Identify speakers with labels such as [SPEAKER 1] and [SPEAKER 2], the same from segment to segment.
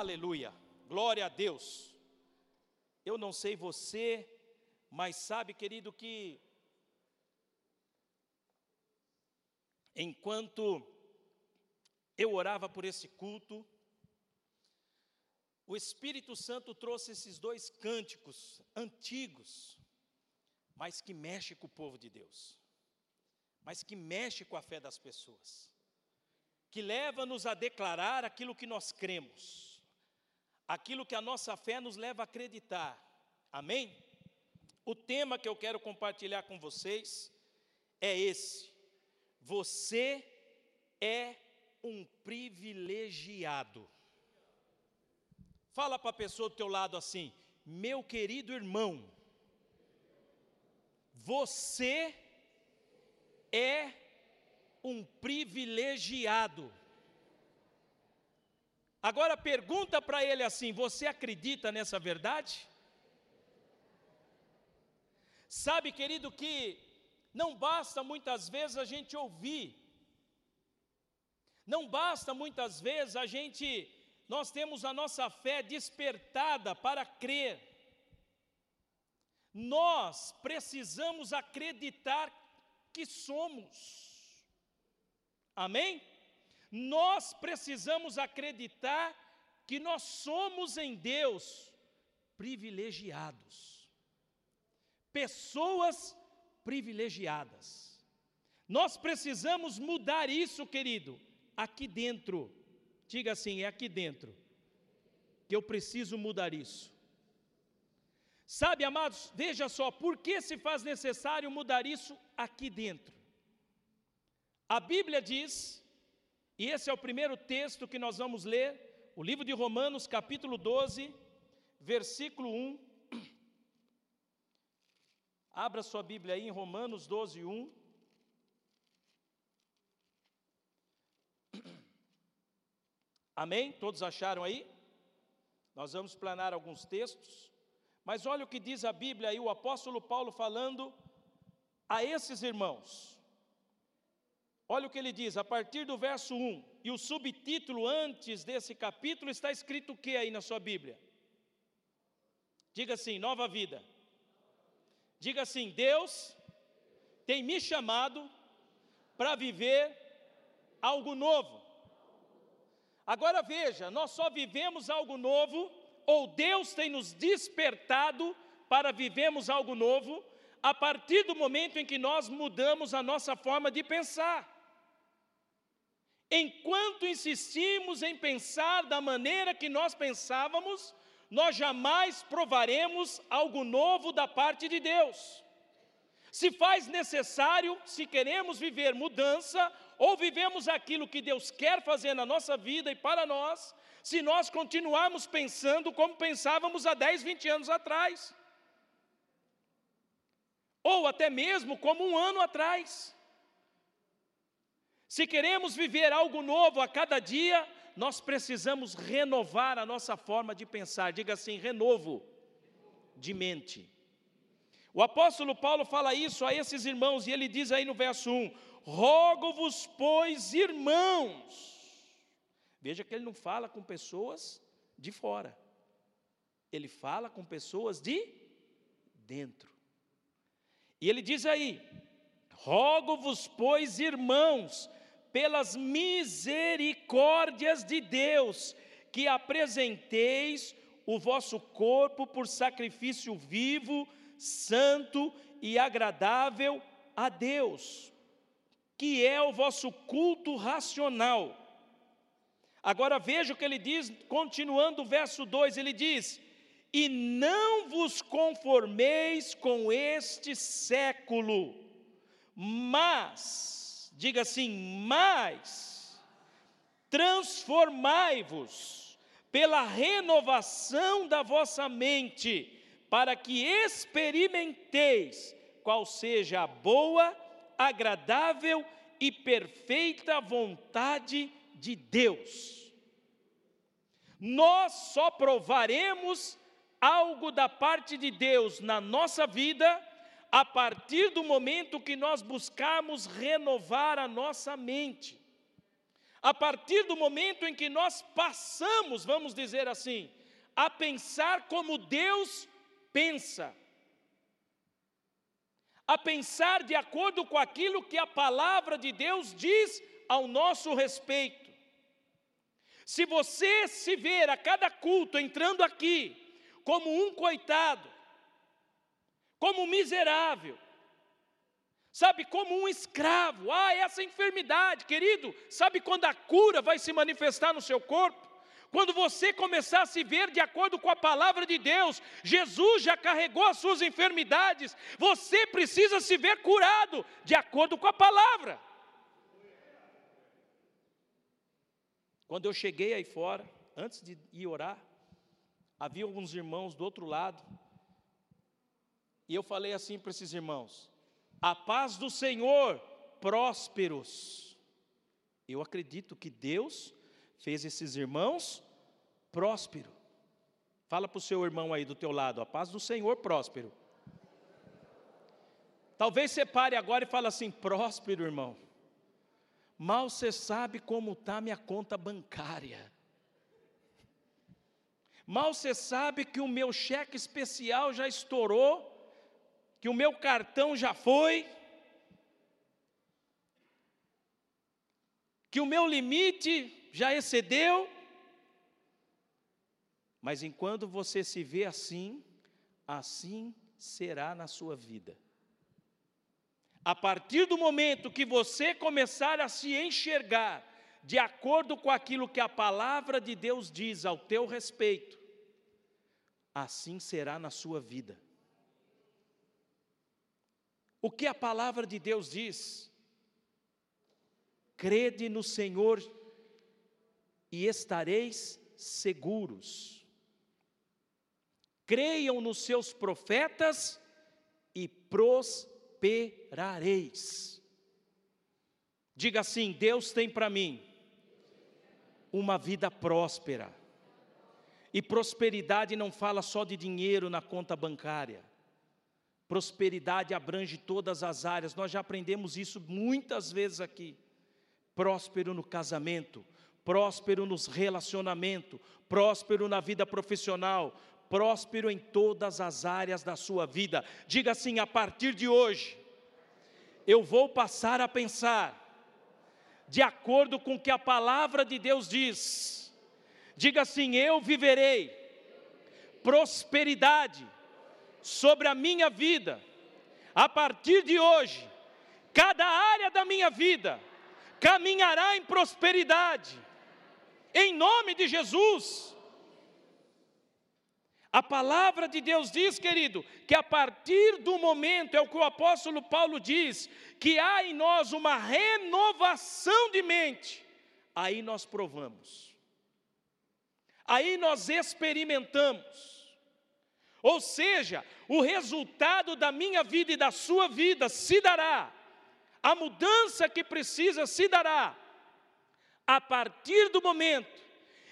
[SPEAKER 1] Aleluia. Glória a Deus. Eu não sei você, mas sabe, querido, que enquanto eu orava por esse culto, o Espírito Santo trouxe esses dois cânticos antigos, mas que mexe com o povo de Deus, mas que mexe com a fé das pessoas, que leva-nos a declarar aquilo que nós cremos, aquilo que a nossa fé nos leva a acreditar. Amém? O tema que eu quero compartilhar com vocês é esse: você é um privilegiado. Fala para a pessoa do teu lado assim: meu querido irmão, você é um privilegiado. Agora pergunta para ele assim: você acredita nessa verdade? Sabe, querido, que não basta muitas vezes a gente ouvir, não basta muitas vezes a gente nós temos a nossa fé despertada para crer. Nós precisamos acreditar que somos. Amém? Nós precisamos acreditar que nós somos em Deus privilegiados. Pessoas privilegiadas. Nós precisamos mudar isso, querido, aqui dentro. Diga assim: é aqui dentro que eu preciso mudar isso. Sabe, amados, veja só, por que se faz necessário mudar isso aqui dentro? A Bíblia diz, e esse é o primeiro texto que nós vamos ler, o livro de Romanos, capítulo 12, versículo 1. Abra sua Bíblia aí em Romanos 12, 1. Amém? Todos acharam aí? Nós vamos planar alguns textos, mas olha o que diz a Bíblia aí, o apóstolo Paulo falando a esses irmãos. Olha o que ele diz, a partir do verso 1, e o subtítulo antes desse capítulo está escrito o que aí na sua Bíblia? Diga assim: nova vida. Diga assim: Deus tem me chamado para viver algo novo. Agora veja, nós só vivemos algo novo, ou Deus tem nos despertado para vivermos algo novo, a partir do momento em que nós mudamos a nossa forma de pensar. Enquanto insistimos em pensar da maneira que nós pensávamos, nós jamais provaremos algo novo da parte de Deus. Se faz necessário, se queremos viver mudança, ou vivemos aquilo que Deus quer fazer na nossa vida e para nós, se nós continuarmos pensando como pensávamos há 10, 20 anos atrás, ou até mesmo como um ano atrás. Se queremos viver algo novo a cada dia, nós precisamos renovar a nossa forma de pensar, diga assim: renovo de mente. O apóstolo Paulo fala isso a esses irmãos, e ele diz aí no verso 1: Rogo-vos, pois, irmãos. Veja que ele não fala com pessoas de fora, ele fala com pessoas de dentro. E ele diz aí: Rogo-vos, pois, irmãos, pelas misericórdias de Deus, que apresenteis o vosso corpo por sacrifício vivo, santo e agradável a Deus, que é o vosso culto racional. Agora veja o que ele diz, continuando o verso 2, ele diz: E não vos conformeis com este século, mas, diga assim, mas, transformai-vos pela renovação da vossa mente, para que experimenteis qual seja a boa, agradável e perfeita vontade de Deus. Nós só provaremos algo da parte de Deus na nossa vida a partir do momento que nós buscarmos renovar a nossa mente. A partir do momento em que nós passamos, vamos dizer assim, a pensar como Deus pensa, a pensar de acordo com aquilo que a palavra de Deus diz ao nosso respeito. Se você se ver a cada culto entrando aqui como um coitado, como um miserável, sabe, como um escravo, ah, essa enfermidade, querido, sabe quando a cura vai se manifestar no seu corpo? Quando você começar a se ver de acordo com a palavra de Deus, Jesus já carregou as suas enfermidades, você precisa se ver curado de acordo com a palavra. Quando eu cheguei aí fora, antes de ir orar, havia alguns irmãos do outro lado, e eu falei assim para esses irmãos: a paz do Senhor, prósperos. Eu acredito que Deus fez esses irmãos próspero. Fala para o seu irmão aí do teu lado, a paz do Senhor próspero. Talvez você pare agora e fale assim, próspero irmão. Mal você sabe como está minha conta bancária. Mal você sabe que o meu cheque especial já estourou, que o meu cartão já foi, que o meu limite já excedeu. Mas enquanto você se vê assim, assim será na sua vida. A partir do momento que você começar a se enxergar de acordo com aquilo que a palavra de Deus diz ao teu respeito, assim será na sua vida. O que a palavra de Deus diz? Crede no Senhor e estareis seguros. Creiam nos seus profetas e prosperareis. Diga assim: Deus tem para mim uma vida próspera. E prosperidade não fala só de dinheiro na conta bancária. Prosperidade abrange todas as áreas. Nós já aprendemos isso muitas vezes aqui. Próspero no casamento, próspero nos relacionamentos, próspero na vida profissional, próspero em todas as áreas da sua vida. Diga assim: a partir de hoje, eu vou passar a pensar de acordo com o que a palavra de Deus diz Diga assim: Eu viverei prosperidade sobre a minha vida. A partir de hoje, cada área da minha vida caminhará em prosperidade. Em nome de Jesus. A palavra de Deus diz, querido, que a partir do momento, é o que o apóstolo Paulo diz, que há em nós uma renovação de mente, aí nós provamos aí nós experimentamos. Ou seja, o resultado da minha vida e da sua vida se dará, a mudança que precisa se dará, a partir do momento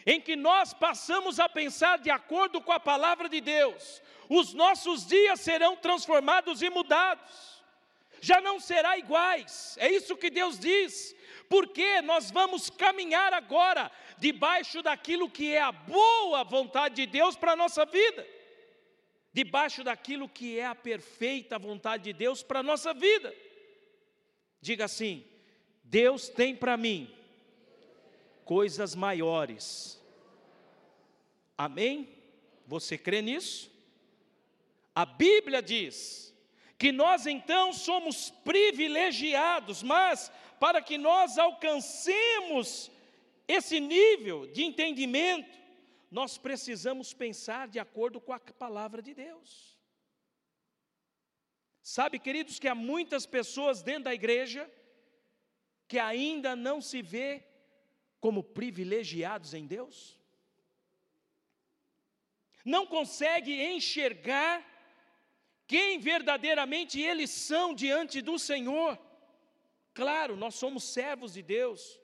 [SPEAKER 1] em que nós passamos a pensar de acordo com a palavra de Deus, os nossos dias serão transformados e mudados, já não será iguais, é isso que Deus diz, porque nós vamos caminhar agora debaixo daquilo que é a boa vontade de Deus para a nossa vida, debaixo daquilo que é a perfeita vontade de Deus para a nossa vida. Diga assim: Deus tem para mim coisas maiores. Amém? Você crê nisso? A Bíblia diz que nós então somos privilegiados, mas para que nós alcancemos esse nível de entendimento, nós precisamos pensar de acordo com a palavra de Deus. Sabe, queridos, que há muitas pessoas dentro da igreja que ainda não se vê como privilegiados em Deus? Não consegue enxergar quem verdadeiramente eles são diante do Senhor. Claro, nós somos servos de Deus,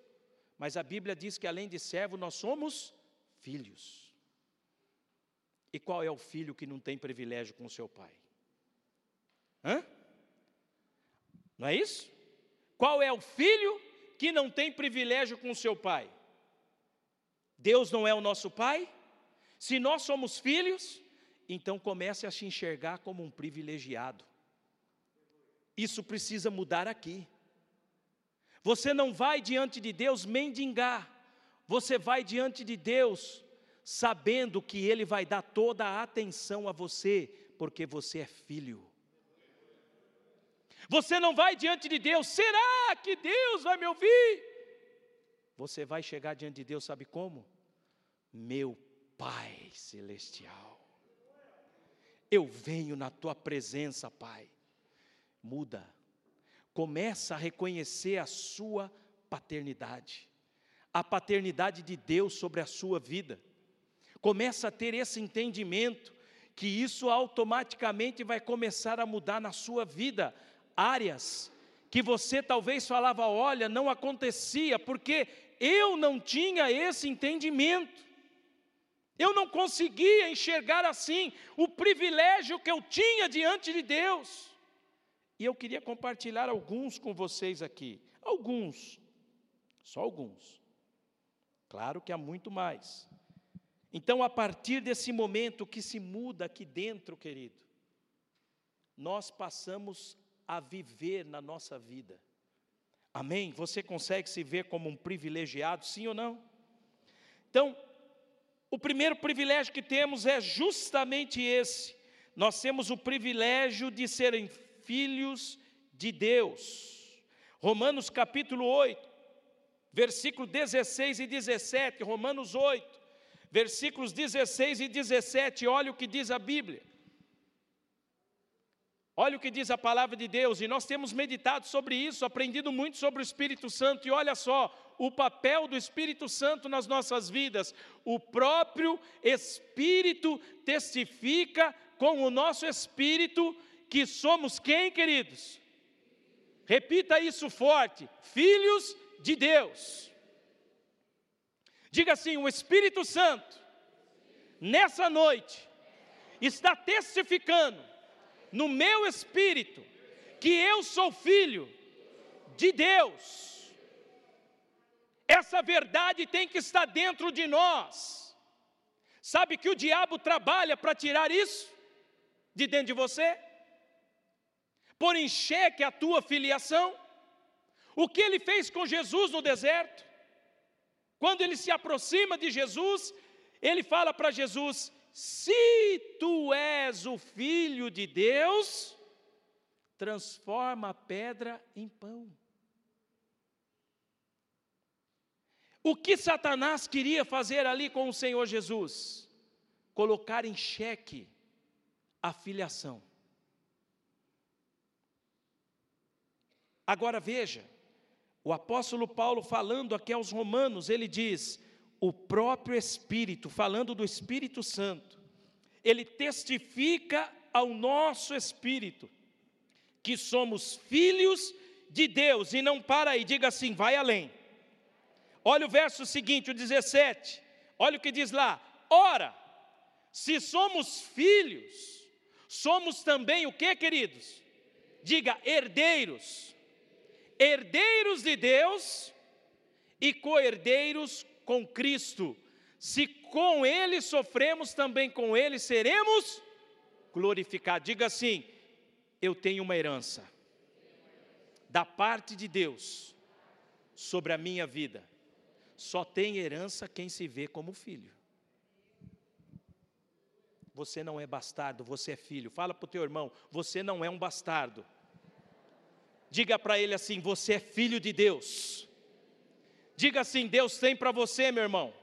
[SPEAKER 1] mas a Bíblia diz que além de servo, nós somos filhos. E qual é o filho que não tem privilégio com seu pai? Hã? Não é isso? Qual é o filho que não tem privilégio com seu pai? Deus não é o nosso pai? Se nós somos filhos, então comece a se enxergar como um privilegiado. Isso precisa mudar aqui. Você não vai diante de Deus mendigar, você vai diante de Deus sabendo que Ele vai dar toda a atenção a você, porque você é filho. Você não vai diante de Deus, será que Deus vai me ouvir? Você vai chegar diante de Deus, sabe como? Meu Pai Celestial, eu venho na tua presença, Pai. Muda, começa a reconhecer a sua paternidade, a paternidade de Deus sobre a sua vida começa a ter esse entendimento que isso automaticamente vai começar a mudar na sua vida áreas que você talvez falava, olha, não acontecia, porque eu não tinha esse entendimento. Eu não conseguia enxergar assim o privilégio que eu tinha diante de Deus. E eu queria compartilhar alguns com vocês aqui. Alguns, só alguns. Claro que há muito mais. Então, a partir desse momento que se muda aqui dentro, querido, nós passamos a viver na nossa vida. Amém? Você consegue se ver como um privilegiado, sim ou não? Então, o primeiro privilégio que temos é justamente esse. Nós temos o privilégio de serem filhos de Deus. Romanos capítulo 8, versículo 16 e 17, Romanos 8 versículos 16 e 17, olha o que diz a Bíblia. Olha o que diz a palavra de Deus, e nós temos meditado sobre isso, aprendido muito sobre o Espírito Santo, e olha só, o papel do Espírito Santo nas nossas vidas. O próprio Espírito testifica com o nosso espírito que somos quem, queridos? Repita isso forte: filhos de Deus. Diga assim: o Espírito Santo, nessa noite, está testificando no meu espírito que eu sou filho de Deus. Essa verdade tem que estar dentro de nós. Sabe que o diabo trabalha para tirar isso de dentro de você? Pôr em xeque a tua filiação? O que ele fez com Jesus no deserto? Quando ele se aproxima de Jesus, ele fala para Jesus: Se tu és o filho de Deus, transforma a pedra em pão. O que Satanás queria fazer ali com o Senhor Jesus? Colocar em xeque a filiação. Agora veja, o apóstolo Paulo, falando aqui aos Romanos, ele diz: o próprio Espírito, falando do Espírito Santo, ele testifica ao nosso espírito que somos filhos de Deus, e não para aí, diga assim, vai além. Olha o verso seguinte, o 17, olha o que diz lá: ora, se somos filhos, somos também o que, queridos? Diga, herdeiros herdeiros de Deus e co-herdeiros com Cristo. Se com Ele sofremos, também com Ele seremos glorificados. Diga assim: eu tenho uma herança da parte de Deus sobre a minha vida. Só tem herança quem se vê como filho. Você não é bastardo, você é filho. Fala para o teu irmão, você não é um bastardo. Diga para ele assim: Você é filho de Deus. Diga assim: Deus tem para você, meu irmão,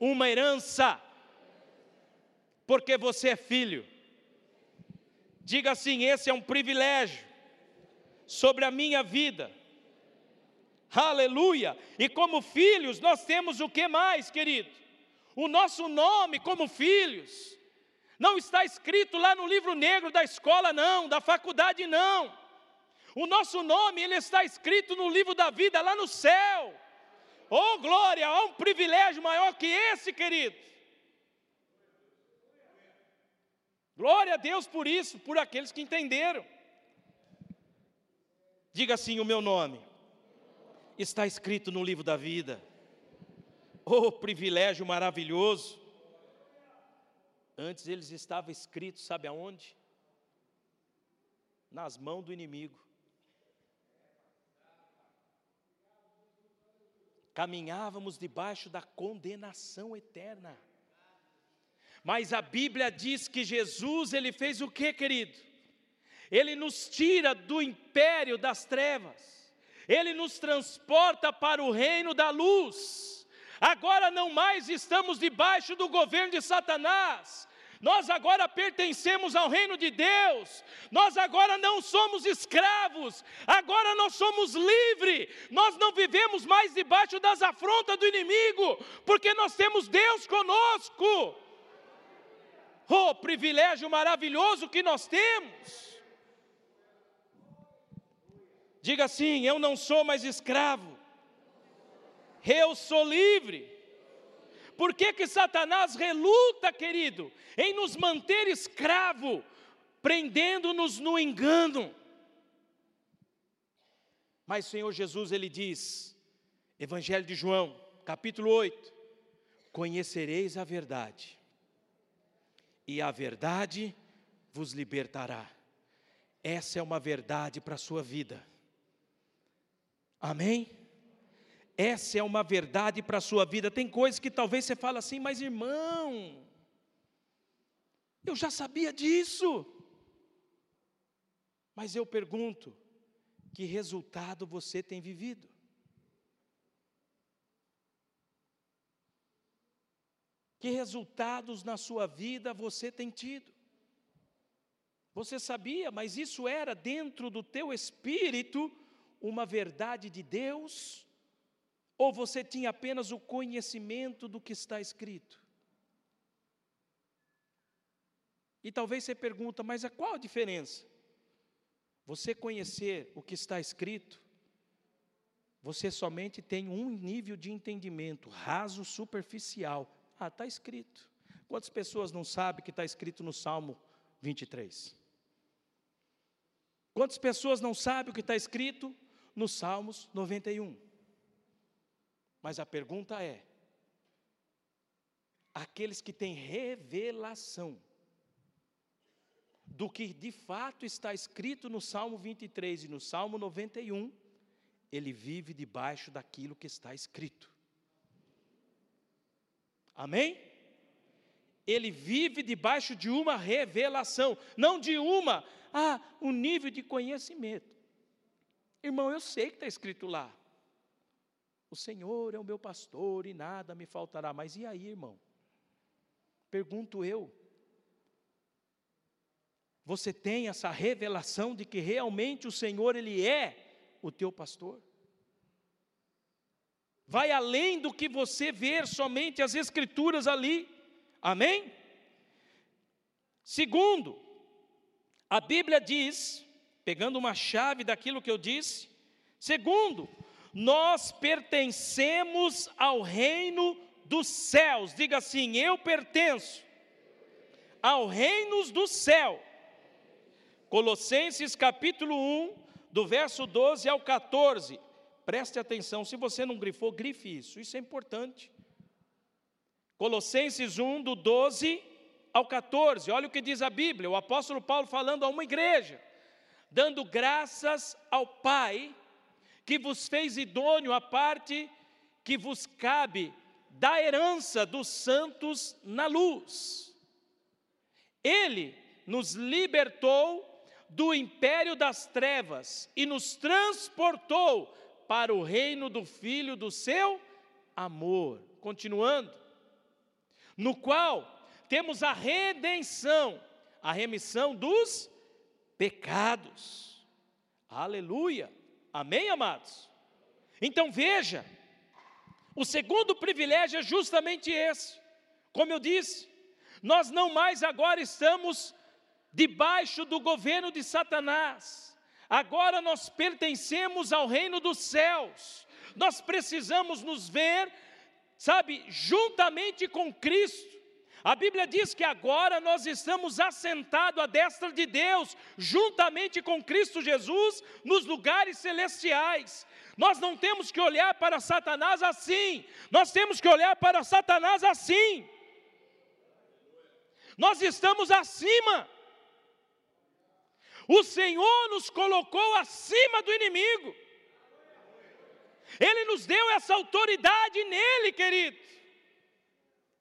[SPEAKER 1] uma herança, porque você é filho. Diga assim: Esse é um privilégio sobre a minha vida. Aleluia! E como filhos, nós temos o que mais, querido? O nosso nome como filhos. Não está escrito lá no livro negro da escola, não, da faculdade, não. O nosso nome, ele está escrito no livro da vida lá no céu. Oh glória, há um privilégio maior que esse, querido. Glória a Deus por isso, por aqueles que entenderam. Diga assim: o meu nome está escrito no livro da vida. Oh, privilégio maravilhoso! Antes eles estavam escritos, sabe aonde? Nas mãos do inimigo. Caminhávamos debaixo da condenação eterna. Mas a Bíblia diz que Jesus, ele fez o que, querido? Ele nos tira do império das trevas, ele nos transporta para o reino da luz. Agora não mais estamos debaixo do governo de Satanás, nós agora pertencemos ao reino de Deus, nós agora não somos escravos, agora nós somos livres, nós não vivemos mais debaixo das afrontas do inimigo, porque nós temos Deus conosco. Oh, privilégio maravilhoso que nós temos. Diga assim: eu não sou mais escravo, eu sou livre. Por que, que Satanás reluta, querido, em nos manter escravo, prendendo-nos no engano? Mas Senhor Jesus, ele diz, Evangelho de João, capítulo 8: Conhecereis a verdade, e a verdade vos libertará. Essa é uma verdade para a sua vida. Amém? Essa é uma verdade para a sua vida. Tem coisas que talvez você fala assim, mas irmão, eu já sabia disso. Mas eu pergunto, que resultado você tem vivido? Que resultados na sua vida você tem tido? Você sabia, mas isso era dentro do teu espírito uma verdade de Deus? Ou você tinha apenas o conhecimento do que está escrito? E talvez você pergunta, mas qual a diferença? Você conhecer o que está escrito, você somente tem um nível de entendimento raso, superficial, ah, está escrito. Quantas pessoas não sabem que está escrito no Salmo 23? Quantas pessoas não sabem o que está escrito no Salmos 91? Mas a pergunta é: aqueles que têm revelação do que de fato está escrito no Salmo 23 e no Salmo 91, ele vive debaixo daquilo que está escrito. Amém? Ele vive debaixo de uma revelação, não de uma, ah, um nível de conhecimento. Irmão, eu sei que está escrito lá. O Senhor é o meu pastor e nada me faltará. Mas e aí, irmão? Pergunto eu. Você tem essa revelação de que realmente o Senhor, Ele é o teu pastor? vai além do que você ver somente as Escrituras ali. Amém? Segundo, a Bíblia diz, pegando uma chave daquilo que eu disse, segundo, nós pertencemos ao reino dos céus. Diga assim: eu pertenço ao reino do céu. Colossenses capítulo 1, do verso 12 ao 14. Preste atenção, se você não grifou, grife isso, isso é importante. Colossenses 1, do 12 ao 14, olha o que diz a Bíblia, o apóstolo Paulo falando a uma igreja, dando graças ao Pai, que vos fez idôneo a parte que vos cabe da herança dos santos na luz. Ele nos libertou do império das trevas e nos transportou para o reino do Filho do seu amor. Continuando, no qual temos a redenção, a remissão dos pecados. Aleluia. Amém, amados? Então veja, o segundo privilégio é justamente esse. Como eu disse, nós não mais agora estamos debaixo do governo de Satanás Agora nós pertencemos ao reino dos céus. Nós precisamos nos ver, sabe, juntamente com Cristo. A Bíblia diz que agora nós estamos assentados à destra de Deus, juntamente com Cristo Jesus, nos lugares celestiais. Nós não temos que olhar para Satanás assim, nós temos que olhar para Satanás assim. Nós estamos acima. O Senhor nos colocou acima do inimigo. Ele nos deu essa autoridade nele, querido.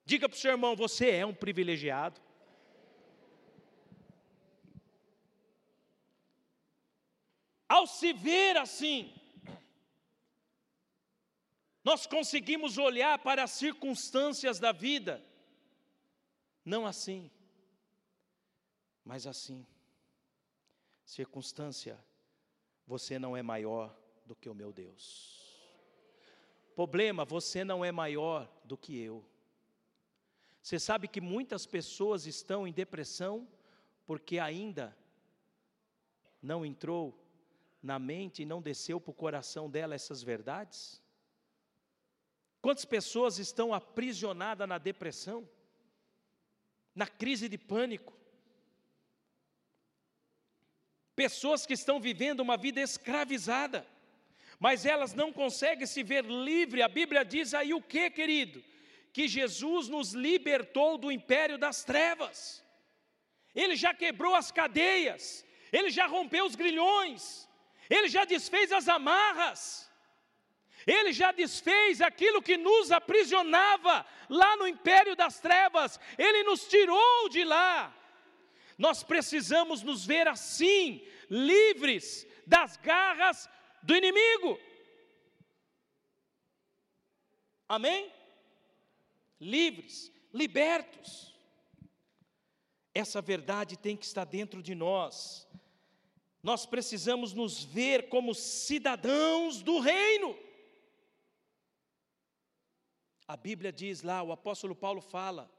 [SPEAKER 1] Diga para o seu irmão: você é um privilegiado. Ao se ver assim, nós conseguimos olhar para as circunstâncias da vida, não assim, mas assim. Circunstância, você não é maior do que o meu Deus. Problema, você não é maior do que eu. Você sabe que muitas pessoas estão em depressão porque ainda não entrou na mente e não desceu para o coração dela essas verdades? Quantas pessoas estão aprisionadas na depressão, na crise de pânico? Pessoas que estão vivendo uma vida escravizada, mas elas não conseguem se ver livre. A Bíblia diz aí o que, querido? Que Jesus nos libertou do império das trevas. Ele já quebrou as cadeias, ele já rompeu os grilhões, ele já desfez as amarras. Ele já desfez aquilo que nos aprisionava lá no império das trevas, ele nos tirou de lá. Nós precisamos nos ver assim, livres das garras do inimigo. Amém? Livres, libertos. Essa verdade tem que estar dentro de nós. Nós precisamos nos ver como cidadãos do reino. A Bíblia diz lá, o apóstolo Paulo fala,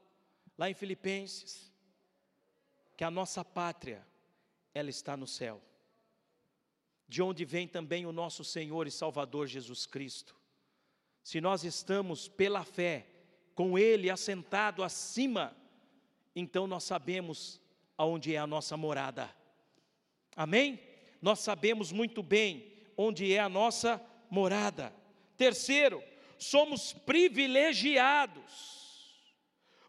[SPEAKER 1] lá em Filipenses, que a nossa pátria, ela está no céu, de onde vem também o nosso Senhor e Salvador Jesus Cristo. Se nós estamos pela fé, com Ele assentado acima, então nós sabemos aonde é a nossa morada. Amém? Nós sabemos muito bem onde é a nossa morada. Terceiro, somos privilegiados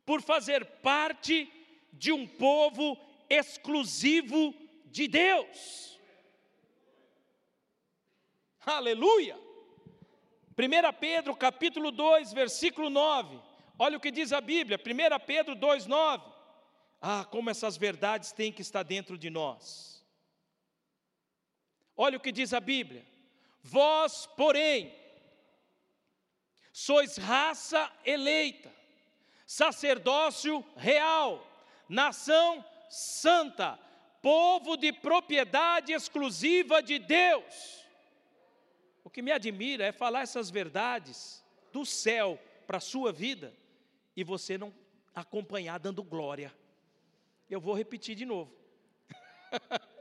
[SPEAKER 1] por fazer parte de um povo exclusivo de Deus. Aleluia! 1 Pedro capítulo 2, versículo 9. Olha o que diz a Bíblia, 1 Pedro 2, 9. Ah, como essas verdades têm que estar dentro de nós. Olha o que diz a Bíblia. Vós, porém, sois raça eleita, sacerdócio real, nação santa, povo de propriedade exclusiva de Deus. O que me admira é falar essas verdades do céu para a sua vida e você não acompanhar dando glória. Eu vou repetir de novo.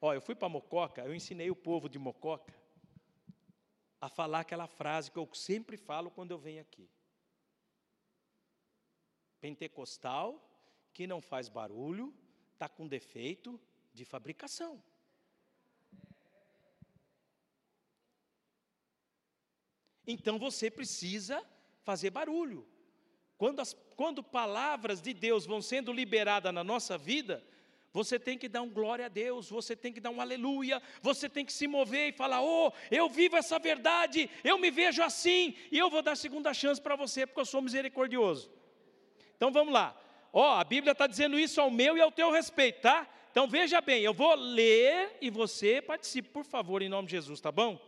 [SPEAKER 1] Olha, eu fui para Mococa, eu ensinei o povo de Mococa a falar aquela frase que eu sempre falo quando eu venho aqui. Pentecostal que não faz barulho está com defeito de fabricação. Então você precisa fazer barulho. Quando, as, quando palavras de Deus vão sendo liberadas na nossa vida, você tem que dar um glória a Deus, você tem que dar um aleluia, você tem que se mover e falar: Oh, eu vivo essa verdade, eu me vejo assim, e eu vou dar segunda chance para você, porque eu sou misericordioso. Então vamos lá, ó, oh, a Bíblia está dizendo isso ao meu e ao teu respeito, tá? Então veja bem, eu vou ler e você participe, por favor, em nome de Jesus, tá bom?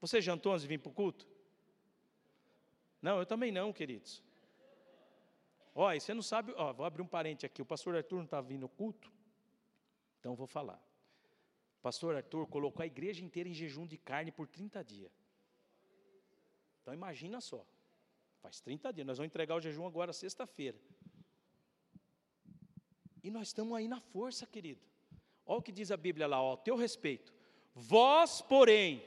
[SPEAKER 1] Você jantou antes de vir para o culto? Não, eu também não, queridos. Olha, você não sabe, ó, vou abrir um parente aqui, o pastor Arthur não está vindo culto, então vou falar. O pastor Arthur colocou a igreja inteira em jejum de carne por 30 dias. Então imagina só, faz 30 dias, nós vamos entregar o jejum agora sexta-feira. E nós estamos aí na força, querido. Olha o que diz a Bíblia lá, ó, teu respeito. Vós, porém,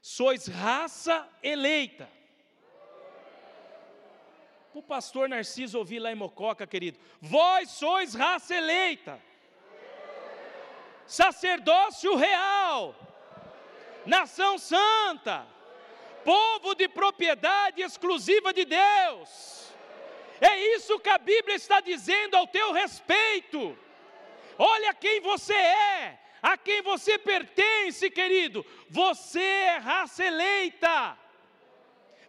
[SPEAKER 1] sois raça eleita para o pastor Narciso ouvir lá em Mococa, querido. Vós sois raça eleita, sacerdócio real, nação santa, povo de propriedade exclusiva de Deus. É isso que a Bíblia está dizendo ao teu respeito. Olha quem você é, a quem você pertence, querido. Você é raça eleita.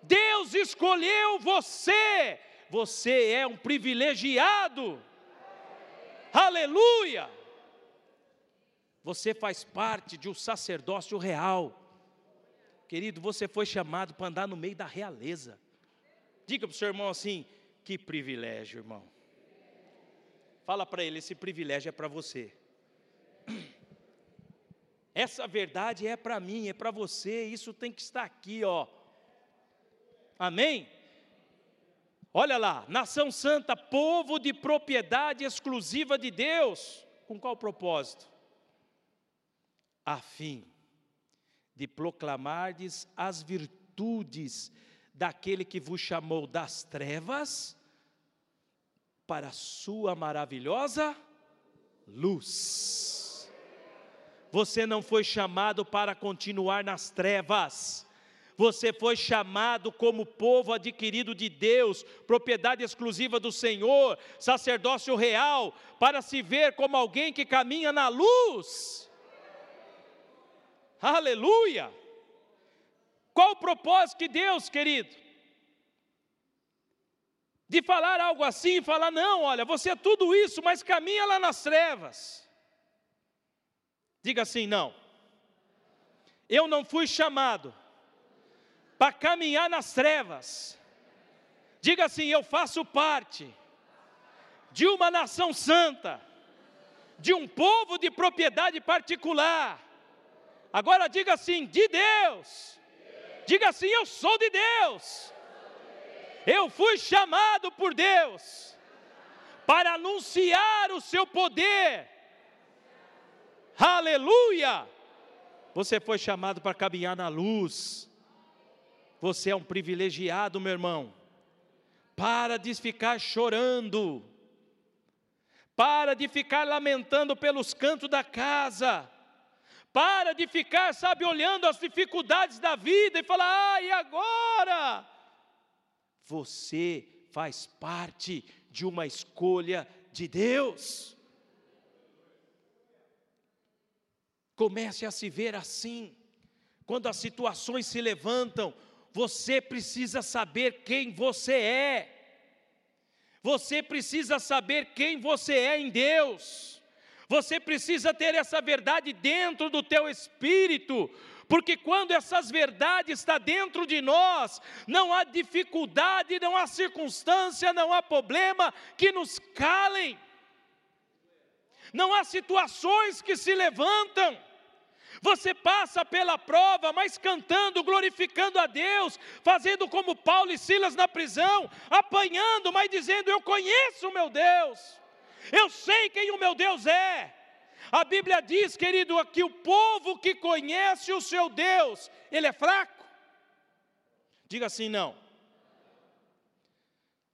[SPEAKER 1] Deus escolheu você. Você é um privilegiado. Aleluia! Você faz parte de um sacerdócio real. Querido, você foi chamado para andar no meio da realeza. Diga para o seu irmão assim: que privilégio, irmão. Fala para ele: esse privilégio é para você. Essa verdade é para mim, é para você, isso tem que estar aqui, ó. Amém? Olha lá, nação santa, povo de propriedade exclusiva de Deus. Com qual propósito? A fim de proclamardes as virtudes daquele que vos chamou das trevas para a sua maravilhosa luz. Você não foi chamado para continuar nas trevas você foi chamado como povo adquirido de Deus, propriedade exclusiva do Senhor, sacerdócio real, para se ver como alguém que caminha na luz. Aleluia! Qual o propósito de Deus, querido? De falar algo assim, falar, não, olha, você é tudo isso, mas caminha lá nas trevas. Diga assim, não. Eu não fui chamado para caminhar nas trevas. Diga assim: eu faço parte de uma nação santa, de um povo de propriedade particular. Agora diga assim: de Deus. Diga assim: eu sou de Deus. Eu fui chamado por Deus para anunciar o seu poder. Aleluia! Você foi chamado para caminhar na luz. Você é um privilegiado, meu irmão. Para de ficar chorando. Para de ficar lamentando pelos cantos da casa. Para de ficar, sabe, olhando as dificuldades da vida e falar: ah, e agora? Você faz parte de uma escolha de Deus. Comece a se ver assim. Quando as situações se levantam, você precisa saber quem você é. Você precisa saber quem você é em Deus. Você precisa ter essa verdade dentro do teu espírito, porque quando essas verdades estão dentro de nós, não há dificuldade, não há circunstância, não há problema que nos calem. Não há situações que se levantam você passa pela prova, mas cantando, glorificando a Deus, fazendo como Paulo e Silas na prisão, apanhando, mas dizendo: Eu conheço o meu Deus, eu sei quem o meu Deus é. A Bíblia diz, querido, que o povo que conhece o seu Deus, ele é fraco. Diga assim, não.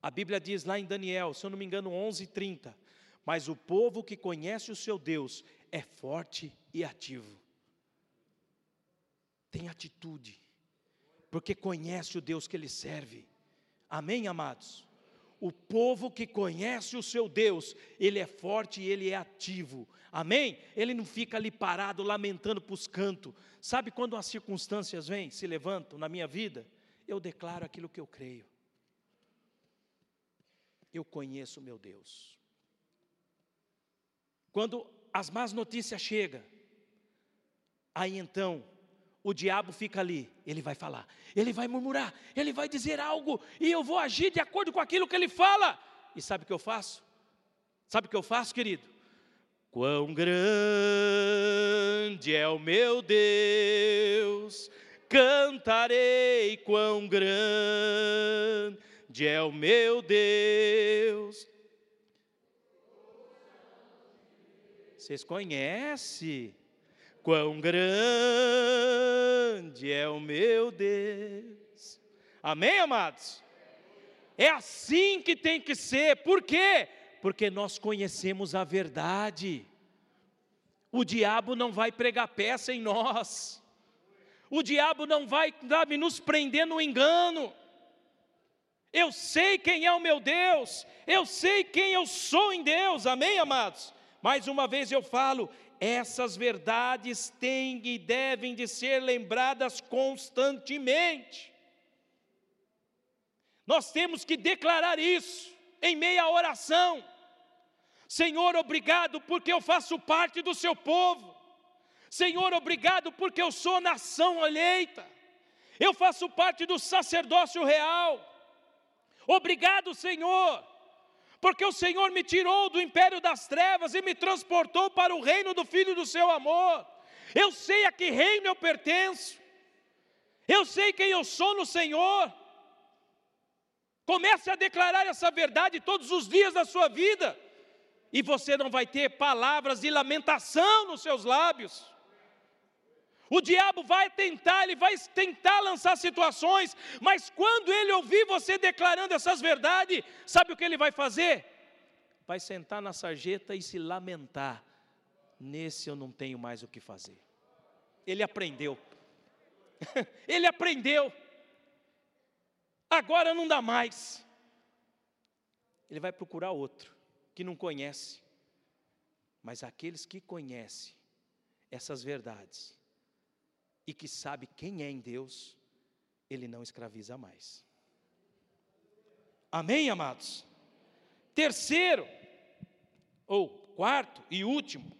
[SPEAKER 1] A Bíblia diz lá em Daniel, se eu não me engano, 11:30, mas o povo que conhece o seu Deus é forte e ativo tem atitude, porque conhece o Deus que ele serve. Amém, amados? O povo que conhece o seu Deus, ele é forte e ele é ativo. Amém? Ele não fica ali parado, lamentando para os cantos. Sabe quando as circunstâncias vêm, se levantam na minha vida? Eu declaro aquilo que eu creio. Eu conheço o meu Deus. Quando as más notícias chegam, aí então o diabo fica ali, ele vai falar, ele vai murmurar, ele vai dizer algo, e eu vou agir de acordo com aquilo que ele fala. E sabe o que eu faço? Sabe o que eu faço, querido? Quão grande é o meu Deus, cantarei quão grande é o meu Deus. Vocês conhecem? Quão grande é o meu Deus. Amém, amados? É assim que tem que ser. Por quê? Porque nós conhecemos a verdade. O diabo não vai pregar peça em nós. O diabo não vai sabe, nos prender no engano. Eu sei quem é o meu Deus, eu sei quem eu sou em Deus, amém, amados? Mais uma vez eu falo, essas verdades têm e devem de ser lembradas constantemente. Nós temos que declarar isso em meia oração. Senhor, obrigado porque eu faço parte do seu povo. Senhor, obrigado porque eu sou nação eleita. Eu faço parte do sacerdócio real. Obrigado, Senhor, porque o Senhor me tirou do império das trevas e me transportou para o reino do Filho do seu amor. Eu sei a que reino eu pertenço. Eu sei quem eu sou no Senhor. Comece a declarar essa verdade todos os dias da sua vida, e você não vai ter palavras de lamentação nos seus lábios. O diabo vai tentar, ele vai tentar lançar situações, mas quando ele ouvir você declarando essas verdades, sabe o que ele vai fazer? Vai sentar na sarjeta e se lamentar. Nesse eu não tenho mais o que fazer. Ele aprendeu. ele aprendeu agora não dá mais. Ele vai procurar outro que não conhece. Mas aqueles que conhecem essas verdades e que sabe quem é em Deus, ele não escraviza mais. Amém, amados? Terceiro, ou quarto e último,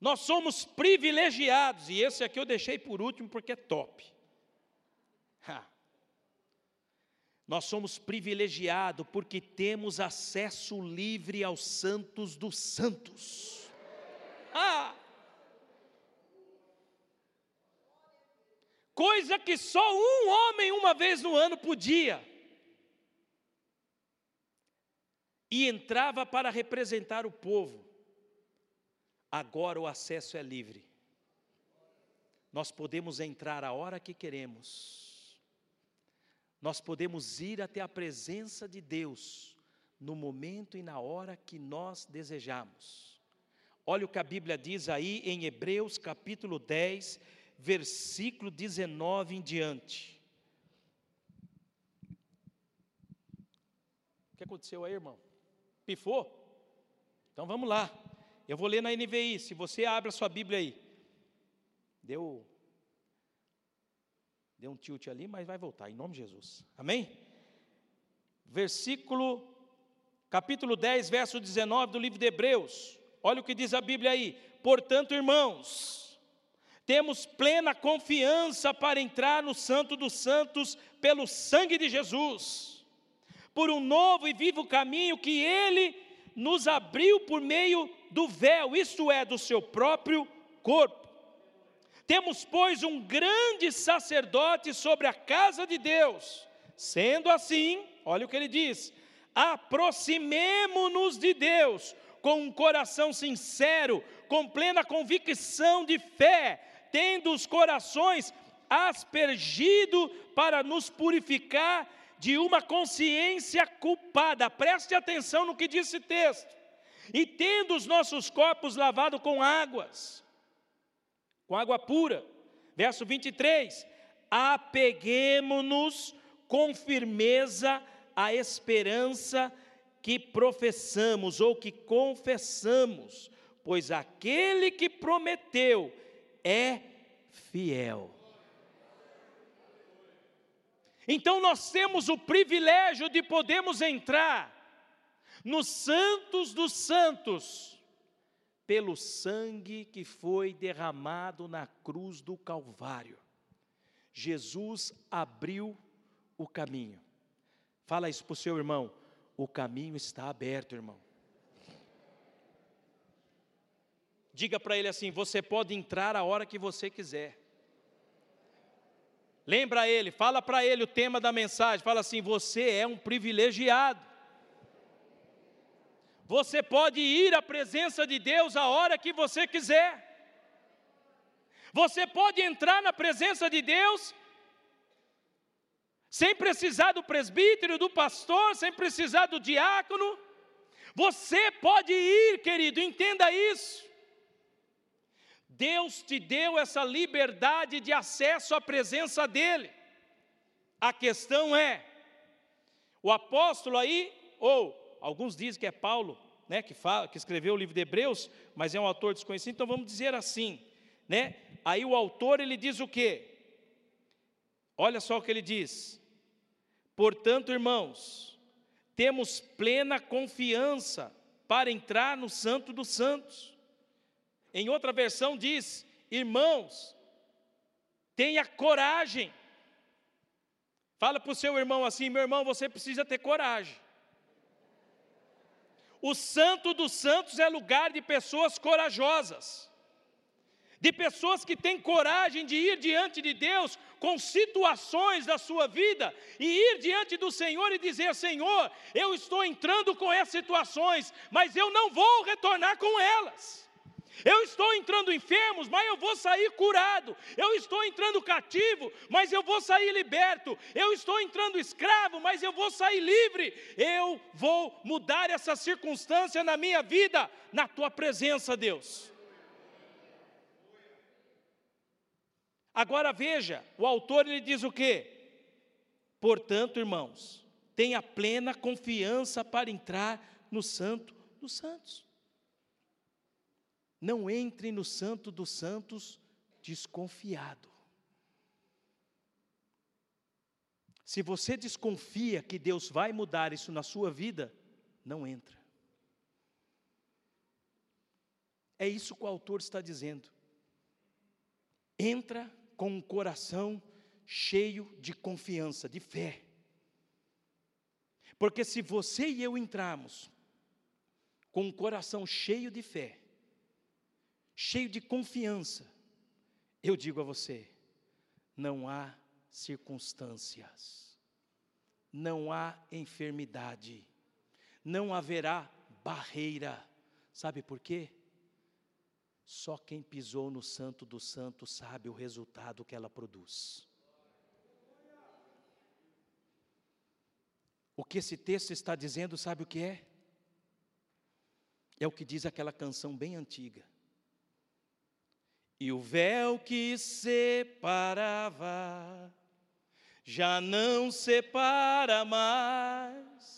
[SPEAKER 1] nós somos privilegiados, e esse aqui eu deixei por último porque é top. Ha. Nós somos privilegiados porque temos acesso livre aos santos dos santos. Ah! Coisa que só um homem uma vez no ano podia. E entrava para representar o povo. Agora o acesso é livre. Nós podemos entrar a hora que queremos nós podemos ir até a presença de Deus no momento e na hora que nós desejamos. Olha o que a Bíblia diz aí em Hebreus capítulo 10, versículo 19 em diante. O que aconteceu aí, irmão? Pifou? Então vamos lá. Eu vou ler na NVI. Se você abre a sua Bíblia aí. Deu Deu um tilt ali, mas vai voltar, em nome de Jesus. Amém? Versículo, capítulo 10, verso 19 do livro de Hebreus. Olha o que diz a Bíblia aí. Portanto, irmãos, temos plena confiança para entrar no Santo dos Santos pelo sangue de Jesus, por um novo e vivo caminho que Ele nos abriu por meio do véu, isto é, do seu próprio corpo temos, pois, um grande sacerdote sobre a casa de Deus. Sendo assim, olha o que ele diz: aproximemo-nos de Deus com um coração sincero, com plena convicção de fé, tendo os corações aspergido para nos purificar de uma consciência culpada. Preste atenção no que diz esse texto. E tendo os nossos corpos lavados com águas, com água pura. Verso 23: Apeguemo-nos com firmeza à esperança que professamos ou que confessamos, pois aquele que prometeu é fiel. Então nós temos o privilégio de podermos entrar nos santos dos santos pelo sangue que foi derramado na cruz do Calvário. Jesus abriu o caminho. Fala isso para o seu irmão. O caminho está aberto, irmão. Diga para ele assim: você pode entrar a hora que você quiser. Lembra ele, fala para ele o tema da mensagem. Fala assim: você é um privilegiado. Você pode ir à presença de Deus a hora que você quiser. Você pode entrar na presença de Deus sem precisar do presbítero, do pastor, sem precisar do diácono. Você pode ir, querido, entenda isso. Deus te deu essa liberdade de acesso à presença dEle. A questão é, o apóstolo aí, ou alguns dizem que é Paulo, né, que, fala, que escreveu o livro de Hebreus, mas é um autor desconhecido, então vamos dizer assim, né? Aí o autor ele diz o quê? Olha só o que ele diz: Portanto, irmãos, temos plena confiança para entrar no Santo dos Santos. Em outra versão diz: irmãos, tenha coragem. Fala para o seu irmão assim: meu irmão, você precisa ter coragem. O Santo dos Santos é lugar de pessoas corajosas de pessoas que têm coragem de ir diante de Deus com situações da sua vida e ir diante do Senhor e dizer: Senhor, eu estou entrando com essas situações, mas eu não vou retornar com elas. Eu estou entrando enfermos, mas eu vou sair curado. Eu estou entrando cativo, mas eu vou sair liberto. Eu estou entrando escravo, mas eu vou sair livre. Eu vou mudar essa circunstância na minha vida, na tua presença, Deus. Agora veja, o autor ele diz o quê? Portanto, irmãos, tenha plena confiança para entrar no santo dos santos. Não entre no santo dos santos desconfiado. Se você desconfia que Deus vai mudar isso na sua vida, não entra. É isso que o autor está dizendo. Entra com um coração cheio de confiança, de fé. Porque se você e eu entrarmos com um coração cheio de fé, cheio de confiança, eu digo a você, não há circunstâncias, não há enfermidade, não haverá barreira. Sabe por quê? Só quem pisou no Santo do Santo sabe o resultado que ela produz. O que esse texto está dizendo, sabe o que é? É o que diz aquela canção bem antiga. E o véu que separava já não separa mais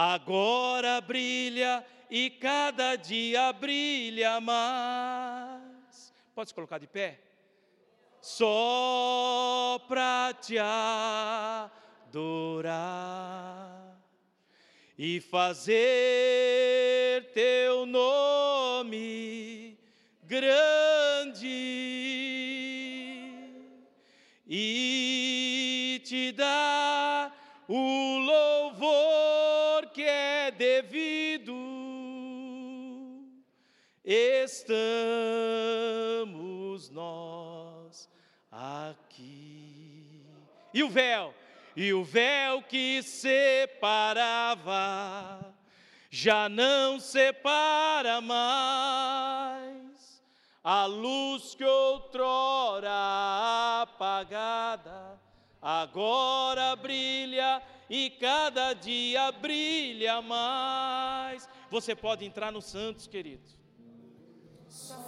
[SPEAKER 1] agora brilha e cada dia brilha mais. Pode se colocar de pé? Só para te adorar e fazer teu nome grande e te dar o louvor que é devido. Estamos nós aqui. E o véu, e o véu que separava, já não separa mais. A luz que outrora apagada agora brilha e cada dia brilha mais. Você pode entrar no Santos, querido.